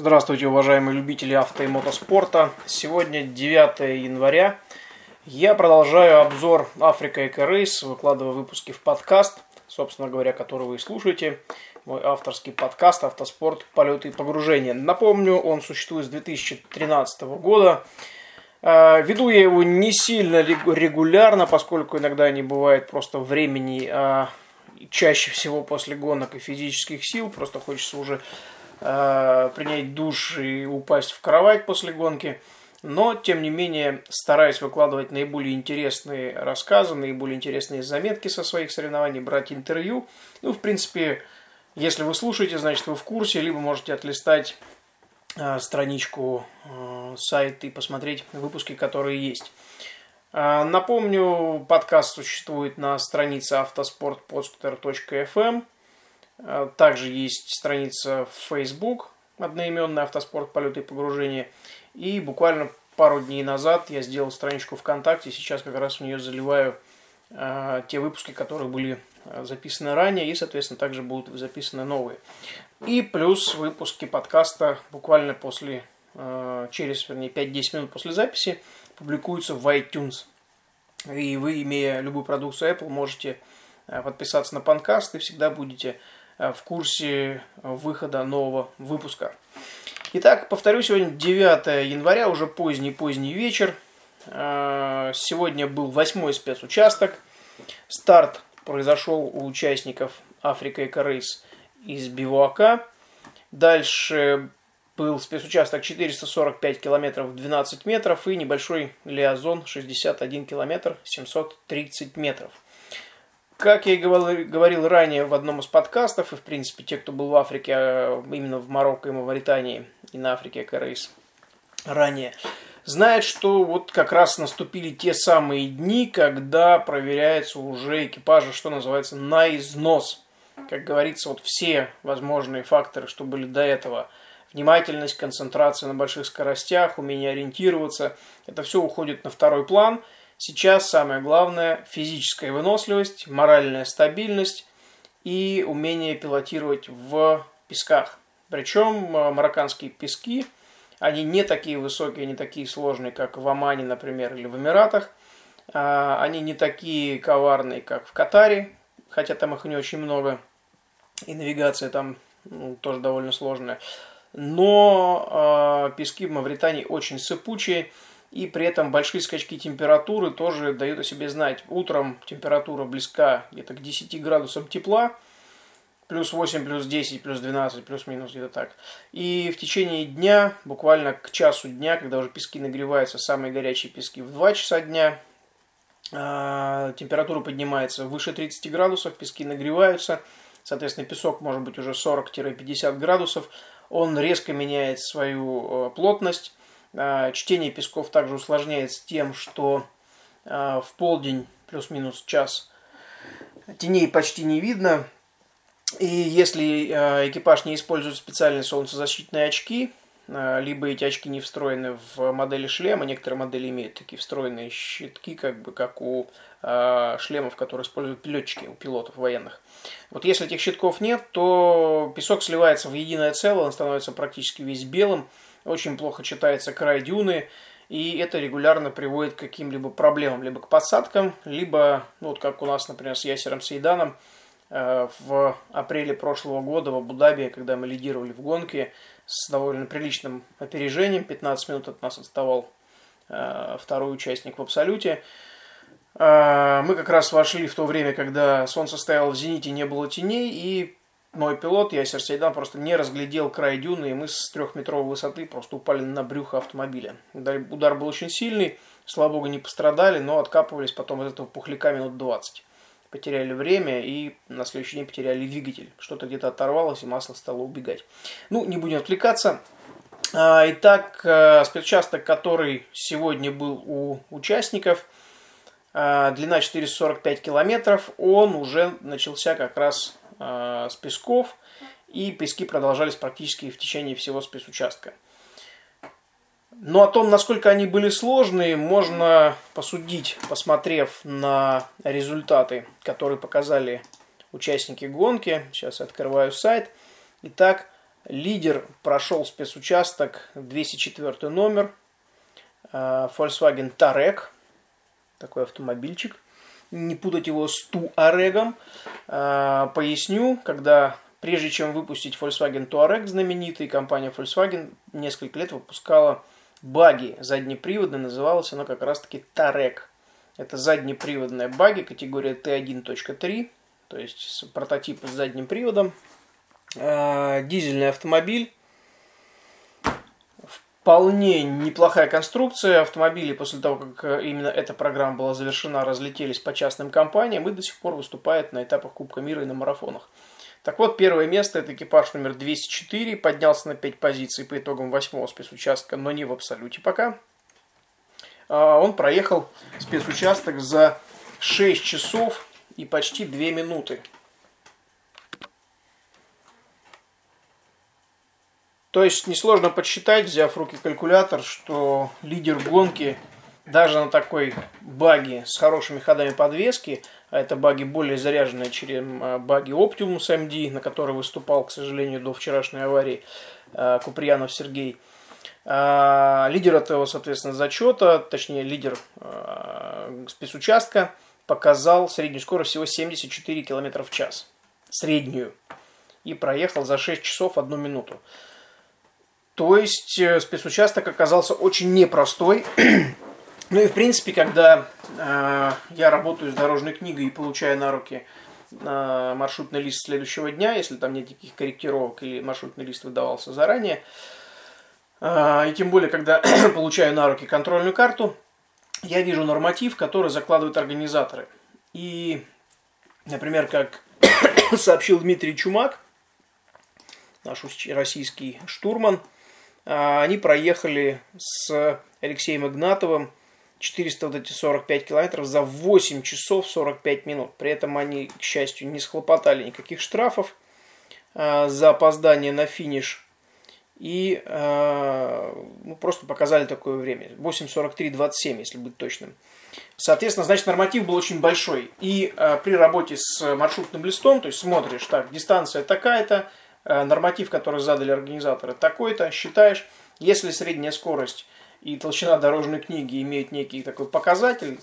Здравствуйте, уважаемые любители авто и мотоспорта. Сегодня 9 января. Я продолжаю обзор Африка Эко Рейс, выкладываю выпуски в подкаст, собственно говоря, который вы слушаете. Мой авторский подкаст «Автоспорт. Полеты и погружения». Напомню, он существует с 2013 года. А, веду я его не сильно регулярно, поскольку иногда не бывает просто времени, а чаще всего после гонок и физических сил. Просто хочется уже э, принять душ и упасть в кровать после гонки. Но, тем не менее, стараюсь выкладывать наиболее интересные рассказы, наиболее интересные заметки со своих соревнований, брать интервью. Ну, в принципе, если вы слушаете, значит, вы в курсе, либо можете отлистать э, страничку э, сайта и посмотреть выпуски, которые есть. Э, напомню, подкаст существует на странице автоспортподстер.фм. А, также есть страница в Facebook, одноименная «Автоспорт. Полеты и погружения». И буквально пару дней назад я сделал страничку ВКонтакте. Сейчас как раз в нее заливаю э, те выпуски, которые были записаны ранее. И, соответственно, также будут записаны новые. И плюс выпуски подкаста буквально после, э, через, вернее, 5-10 минут после записи публикуются в iTunes. И вы, имея любую продукцию Apple, можете подписаться на подкаст и всегда будете Э, в курсе выхода нового выпуска. Итак, повторю, сегодня 9 января, уже поздний-поздний вечер. Э, сегодня был восьмой спецучасток. Старт произошел у участников Африка Эко Рейс из Бивуака. Дальше был спецучасток 445 километров 12 метров и небольшой лиазон 61 километр 730 метров. Как я и говорил ранее в одном из подкастов, и в принципе те, кто был в Африке, а, именно в Марокко и Мавритании, и на Африке Карейс ранее, знают, что вот как раз наступили те самые дни, когда проверяется уже экипажа, что называется, на износ. Как говорится, вот все возможные факторы, что были до этого, внимательность, концентрация на больших скоростях, умение ориентироваться, это все уходит на второй план – Сейчас самое главное – физическая выносливость, моральная стабильность и умение пилотировать в песках. Причем э, марокканские пески, они не такие высокие, не такие сложные, как в Омане, например, или в Эмиратах. А, они не такие коварные, как в Катаре, хотя там их не очень много, и навигация там ну, тоже довольно сложная. Но э, пески в Мавритании очень сыпучие, и при этом большие скачки температуры тоже дают о себе знать. Утром температура близка где-то к 10 градусам тепла, плюс 8, плюс 10, плюс 12, плюс-минус где-то так. И в течение дня, буквально к часу дня, когда уже пески нагреваются, самые горячие пески в 2 часа дня, а, температура поднимается выше 30 градусов, пески нагреваются, соответственно, песок может быть уже 40-50 градусов, он резко меняет свою э, плотность, чтение песков также усложняется тем, что а, в полдень плюс-минус час теней почти не видно. И если а, экипаж не использует специальные солнцезащитные очки, либо эти очки не встроены в модели шлема, некоторые модели имеют такие встроенные щитки, как бы как у шлемов, которые используют летчики, у пилотов военных. Вот если этих щитков нет, то песок сливается в единое целое, он становится практически весь белым, очень плохо читается край дюны, и это регулярно приводит к каким-либо проблемам, либо к посадкам, либо, ну, вот как у нас, например, с Ясером Сейданом э, в апреле прошлого года в Абу-Даби, когда мы лидировали в гонке с довольно приличным опережением, 15 минут от нас отставал э, второй участник в Абсолюте, э, мы как раз вошли в то время, когда солнце стояло в зените, не было теней, и мой пилот, Ясер Сейдан, просто не разглядел край дюны, и мы с трехметровой высоты просто упали на брюхо автомобиля. Удар был очень сильный, слава богу, не пострадали, но откапывались потом из этого пухляка минут 20. Потеряли время и на следующий день потеряли двигатель. Что-то где-то оторвалось, и масло стало убегать. Ну, не будем отвлекаться. А, итак, э, спецучасток, который сегодня был у участников, а, длина 445 километров, он уже начался как раз э, с песков, и пески продолжались практически в течение всего спецучастка. Но о том, насколько они были сложные, можно посудить, посмотрев на результаты, которые показали участники гонки. Сейчас я открываю сайт. Итак, Лидер прошел спецучасток 204 номер, Volkswagen Touareg, такой автомобильчик. Не путать его с Туарегом. Поясню, когда прежде чем выпустить Volkswagen Touareg знаменитый, компания Volkswagen несколько лет выпускала баги заднеприводные, называлась она как раз-таки Touareg. Это заднеприводная баги, категория T1.3, то есть прототип с задним приводом. Дизельный автомобиль, вполне неплохая конструкция. Автомобили после того, как э, именно эта программа была завершена, разлетелись по частным компаниям и до сих пор выступают на этапах Кубка мира и на марафонах. Так вот, первое место это экипаж номер 204, поднялся на 5 позиций по итогам восьмого спецучастка, но не в абсолюте пока. А, он проехал спецучасток за 6 часов и почти 2 минуты. То есть несложно подсчитать, взяв в руки калькулятор, что лидер гонки даже на такой баге с хорошими ходами подвески, а это баги более заряженные, чем а, баги Optimus MD, на который выступал, к сожалению, до вчерашней аварии а, Куприянов Сергей. А, лидер этого, соответственно, зачета, точнее лидер спецучастка, показал среднюю скорость всего 74 км в час. Среднюю. И проехал за 6 часов 1 минуту. То есть э, спецучасток оказался очень непростой. ну и в принципе, когда э, я работаю с дорожной книгой и получаю на руки э, маршрутный лист следующего дня, если там нет никаких корректировок или маршрутный лист выдавался заранее, э, и тем более, когда получаю на руки контрольную карту, я вижу норматив, который закладывают организаторы. И, например, как сообщил Дмитрий Чумак, наш российский штурман, а, они проехали с Алексеем Игнатовым 445 километров за 8 часов 45 минут. При этом они, к счастью, не схлопотали никаких штрафов а, за опоздание на финиш. И а, ну, просто показали такое время. 8.43.27, если быть точным. Соответственно, значит, норматив был очень большой. И при работе с маршрутным листом, то есть смотришь, так, дистанция такая-то, норматив, который задали организаторы, такой-то, считаешь, если средняя скорость и толщина дорожной книги имеют некий такой показатель,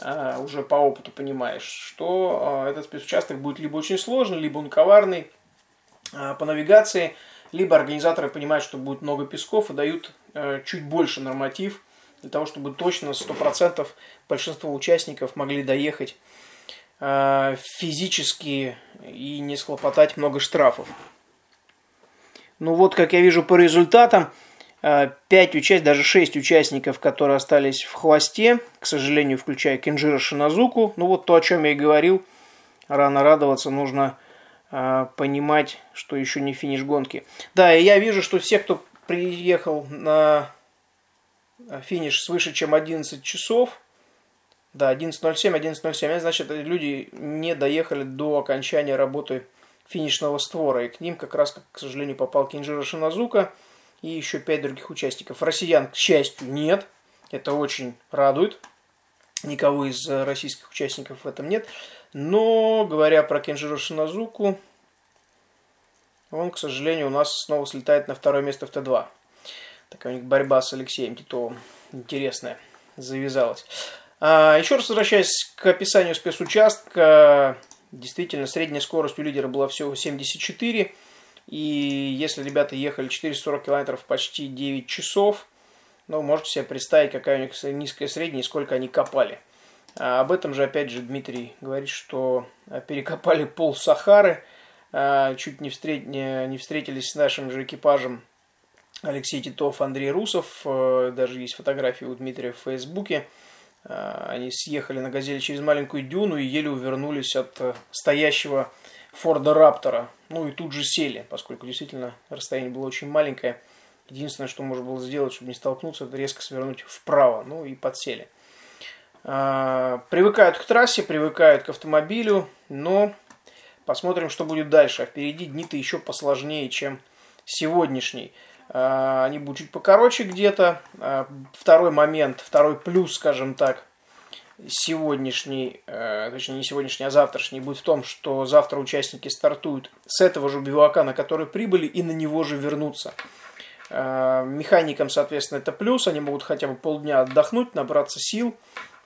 э, уже по опыту понимаешь, что э, этот спецучасток будет либо очень сложный, либо он коварный по навигации, либо организаторы понимают, что будет много песков и дают чуть больше норматив для того, чтобы точно 100% большинство участников могли доехать физически и не схлопотать много штрафов. Ну вот, как я вижу по результатам, 5 э, участников, даже 6 участников, которые остались в хвосте, к сожалению, включая Кенджира Шиназуку. Ну вот то, о чем я и говорил, рано радоваться, нужно э, понимать, что еще не финиш гонки. Да, и я вижу, что все, кто приехал на финиш свыше, чем 11 часов, да, 11.07, 11.07, значит, люди не доехали до окончания работы финишного створа. И к ним как раз, к сожалению, попал Кинджира Шиназука и еще пять других участников. Россиян, к счастью, нет. Это очень радует. Никого из э, российских участников в этом нет. Но, говоря про Кенджиро Шиназуку, он, к сожалению, у нас снова слетает на второе место в Т2. Такая у них борьба с Алексеем Титовым интересная завязалась. А, еще раз возвращаясь к описанию спецучастка, Действительно, средняя скорость у лидера была всего 74. И если ребята ехали 440 километров почти 9 часов, ну, можете себе представить, какая у них низкая средняя и сколько они копали. А об этом же, опять же, Дмитрий говорит, что перекопали пол Сахары, а, чуть не, встреч... не встретились с нашим же экипажем Алексей Титов, Андрей Русов, э, даже есть фотографии у Дмитрия в Фейсбуке. А, они съехали на «Газели» через маленькую дюну и еле увернулись от э, стоящего Форда Раптора. Ну и тут же сели, поскольку действительно расстояние было очень маленькое. Единственное, что можно было сделать, чтобы не столкнуться, это резко свернуть вправо. Ну и подсели. А, привыкают к трассе, привыкают к автомобилю, но посмотрим, что будет дальше. А впереди дни-то еще посложнее, чем сегодняшний. А, они будут чуть покороче где-то. А, второй момент, второй плюс, скажем так, сегодняшний, э, точнее не сегодняшний, а завтрашний, будет в том, что завтра участники стартуют с этого же бивака, на который прибыли, и на него же вернутся. Э, механикам, соответственно, это плюс, они могут хотя бы полдня отдохнуть, набраться сил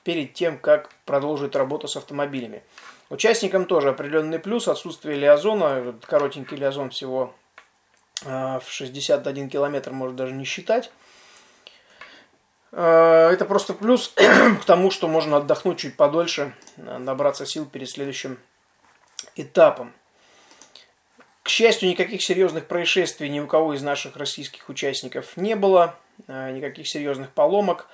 перед тем, как продолжить работу с автомобилями. Участникам тоже определенный плюс, отсутствие лиазона, коротенький лиазон всего э, в 61 километр, может даже не считать. Э, это просто плюс к тому, что можно отдохнуть чуть подольше, набраться сил перед следующим этапом. К счастью, никаких серьезных происшествий ни у кого из наших российских участников не было, никаких серьезных поломок.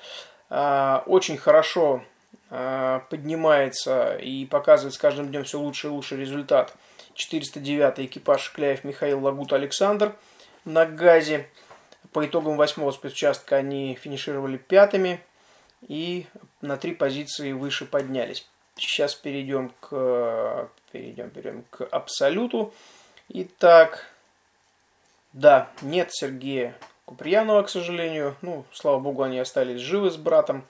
Очень хорошо поднимается и показывает с каждым днем все лучше и лучше результат. 409 экипаж Кляев Михаил Лагут Александр на газе. По итогам восьмого спецучастка они финишировали пятыми и на три позиции выше поднялись. Сейчас перейдем к, перейдем, перейдем к абсолюту. Итак, да, нет Сергея Куприянова, к сожалению. Ну, слава богу, они остались живы с братом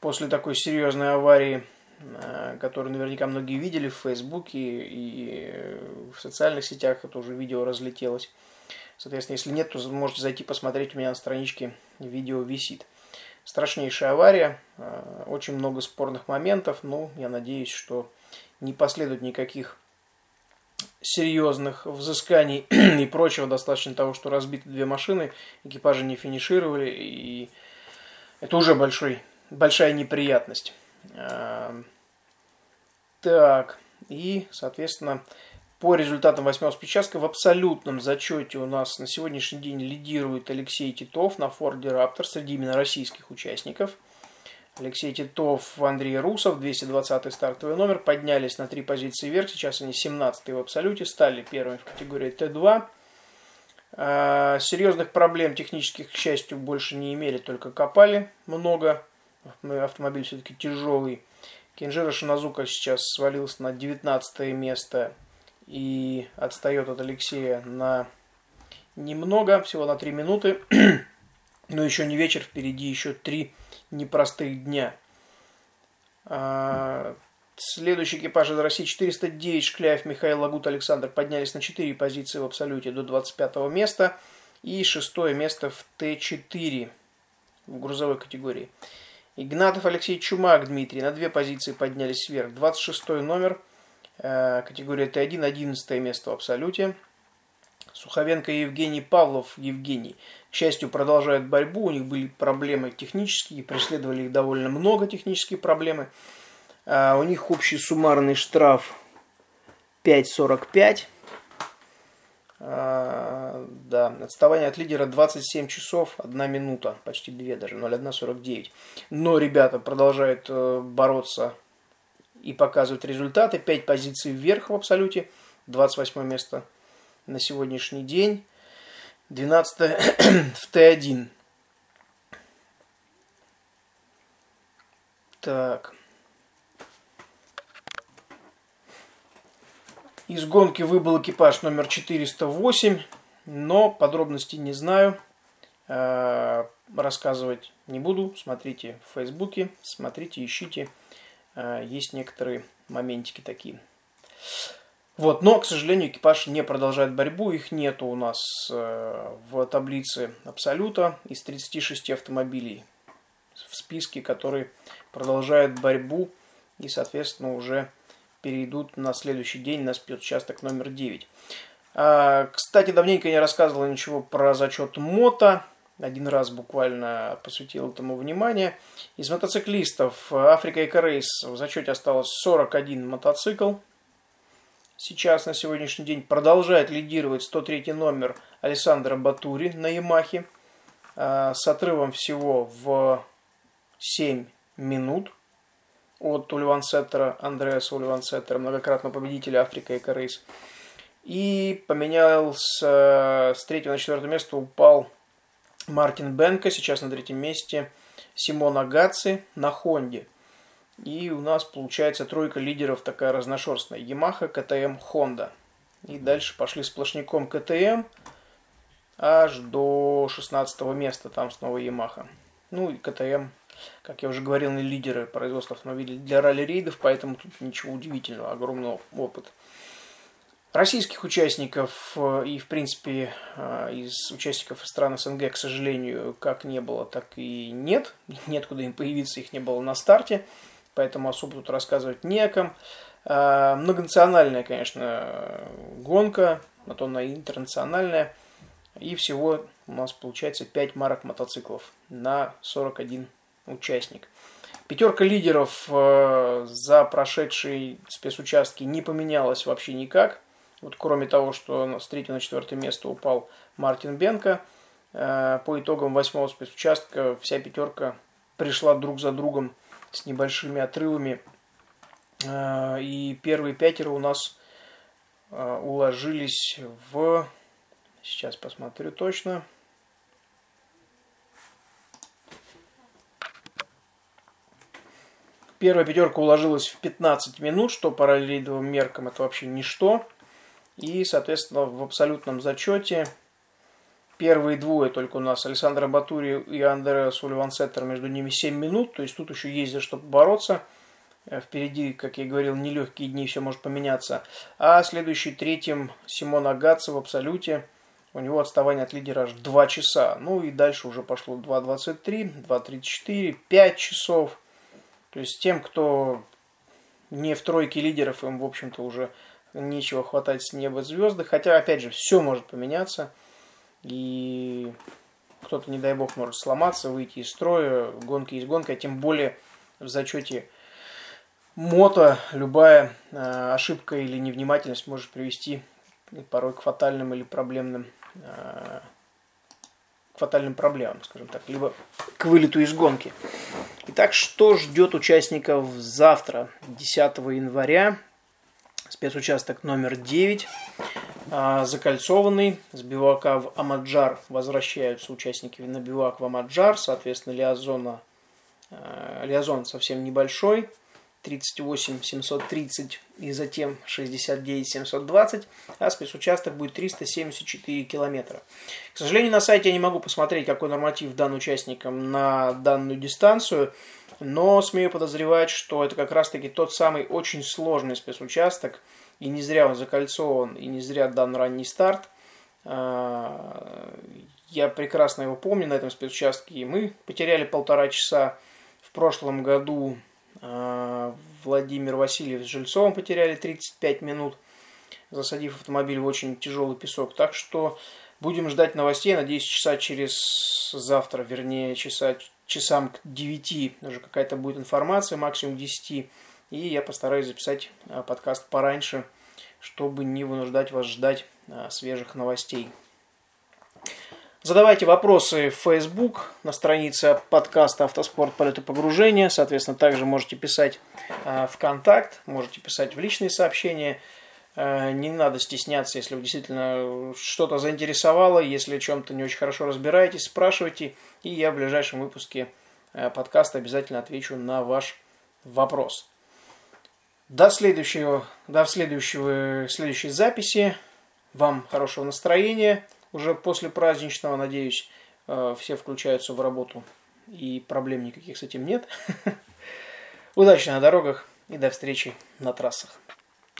после такой серьезной аварии, э, которую наверняка многие видели в Фейсбуке и в социальных сетях. Это уже видео разлетелось. Соответственно, если нет, то можете зайти посмотреть, у меня на страничке видео висит. Страшнейшая авария, э, очень много спорных моментов, но я надеюсь, что не последует никаких серьезных взысканий и прочего. Достаточно того, что разбиты две машины, экипажи не финишировали, и это уже большой, большая неприятность. Так, и, соответственно, по результатам восьмого спичастка в абсолютном зачете у нас на сегодняшний день лидирует Алексей Титов на Форде Раптор среди именно российских участников. Алексей Титов, Андрей Русов, 220 стартовый номер, поднялись на три позиции вверх, сейчас они 17 в абсолюте, стали первыми в категории Т2. А, серьезных проблем технических, к счастью, больше не имели, только копали много. Автомобиль все-таки тяжелый. Кенжира Шиназука сейчас свалился на 19 место и отстает от Алексея на немного, всего на 3 минуты. Но еще не вечер, впереди еще три непростых дня. А, следующий экипаж из России 409 Шкляев, Михаил Лагут, Александр поднялись на 4 позиции в абсолюте до 25 места и шестое место в Т4 в грузовой категории. Игнатов Алексей Чумак Дмитрий на две позиции поднялись вверх. 26 номер – Э, категория Т1, 11 место в абсолюте. Суховенко и Евгений Павлов Евгений, к счастью, продолжают борьбу. У них были проблемы технические, преследовали их довольно много технические проблемы. А у них общий суммарный штраф 5.45. А, да, отставание от лидера 27 часов, 1 минута, почти 2 даже, 0.1.49. Но ребята продолжают э, бороться и показывают результаты. 5 позиций вверх в абсолюте. 28 место на сегодняшний день. 12 в Т1. Так. Из гонки выбыл экипаж номер 408, но подробностей не знаю. Э, рассказывать не буду. Смотрите в Фейсбуке, смотрите, ищите. Э, есть некоторые моментики такие. Вот, но, к сожалению, экипаж не продолжает борьбу, их нету у нас э, в таблице Абсолюта из 36 автомобилей в списке, которые продолжают борьбу и, соответственно, уже перейдут на следующий день на спецучасток номер 9. А, кстати, давненько не рассказывал ничего про зачет мото один раз буквально посвятил этому внимание. Из мотоциклистов Africa Eco Race в зачете осталось 41 мотоцикл. Сейчас на сегодняшний день продолжает лидировать 103 номер Алессандро Боттури на Ямахе а, с отрывом всего в 7 минут от Ульвансеттера, Андреаса Ульвансеттера, многократного победителя Africa Eco Race. И поменялся с третьего на четвертое место, упал Мартин Бенко сейчас на третьем месте. Симоне Агацци на Хонде. И у нас получается тройка лидеров такая разношерстная. Ямаха, КТМ, Хонда. И дальше пошли сплошняком КТМ аж до 16 места. Там снова Ямаха. Ну и КТМ как я уже говорил, не лидеры производства автомобилей для ралли-рейдов, поэтому тут ничего удивительного, огромный опыт. Российских участников э, и, в принципе, э, из участников стран СНГ, к сожалению, как не было, так и нет. Нет куда им появиться, их не было на старте, поэтому особо тут рассказывать не о ком. Э, многонациональная, конечно, гонка, на то она интернациональная. И всего у нас получается 5 марок мотоциклов на 41 участник. Пятерка лидеров за прошедшие спецучастки не поменялась вообще никак. Вот кроме того, что с третьего на четвертое место упал Мартин Бенко, э, по итогам восьмого спецучастка вся пятерка пришла друг за другом с небольшими отрывами. Э, и первые пятеро у нас э, уложились в... Сейчас посмотрю точно. Первая пятерка уложилась в 15 минут, что по раллийдовым меркам это вообще ничто. И, соответственно, в абсолютном зачете первые двое только у нас Александр Батури и Андреа Сулливан Сеттер, между ними 7 минут, то есть тут еще есть за что бороться. Э, впереди, как я говорил, нелегкие дни, все может поменяться. А следующий третьим Симон Агатца в абсолюте. У него отставание от лидера аж 2 часа. Ну и дальше уже пошло 2.23, 2.34, 5 часов. То есть тем, кто не в тройке лидеров, им, в общем-то, уже нечего хватать с неба звезды. Хотя, опять же, все может поменяться. И кто-то, не дай бог, может сломаться, выйти из строя. Гонка есть гонка. Тем более в зачете мото любая э, ошибка или невнимательность может привести порой к фатальным или проблемным э, к фатальным проблемам, скажем так, либо к вылету из гонки. Итак, что ждет участников завтра, 10 января? Спецучасток номер 9, а, закольцованный, с бивака в Амаджар возвращаются участники на бивак в Амаджар, соответственно, лиазона, а, лиазон совсем небольшой, 38 730 и затем 69 720, а спецучасток будет 374 километра. К сожалению, на сайте я не могу посмотреть, какой норматив дан участникам на данную дистанцию, но смею подозревать, что это как раз-таки тот самый очень сложный спецучасток, и не зря он закольцован, и не зря дан ранний старт. А, я прекрасно его помню на этом спецучастке, и мы потеряли полтора часа. В прошлом году Владимир Васильев с Жильцовым потеряли 35 минут, засадив автомобиль в очень тяжелый песок. Так что будем ждать новостей. Надеюсь, часа через завтра, вернее, часа часам к 9 уже какая-то будет информация, максимум к 10. И я постараюсь записать а, подкаст пораньше, чтобы не вынуждать вас ждать а, свежих новостей. Задавайте вопросы в Facebook на странице подкаста «Автоспорт. Полет и погружение». Соответственно, также можете писать а, в контакт, можете писать в личные сообщения. Не надо стесняться, если вы действительно что-то заинтересовало, если о чем-то не очень хорошо разбираетесь, спрашивайте, и я в ближайшем выпуске подкаста обязательно отвечу на ваш вопрос. До следующего, до следующего, следующей записи. Вам хорошего настроения. Уже после праздничного, надеюсь, э, все включаются в работу и проблем никаких с этим нет. Удачи на дорогах и до встречи на трассах.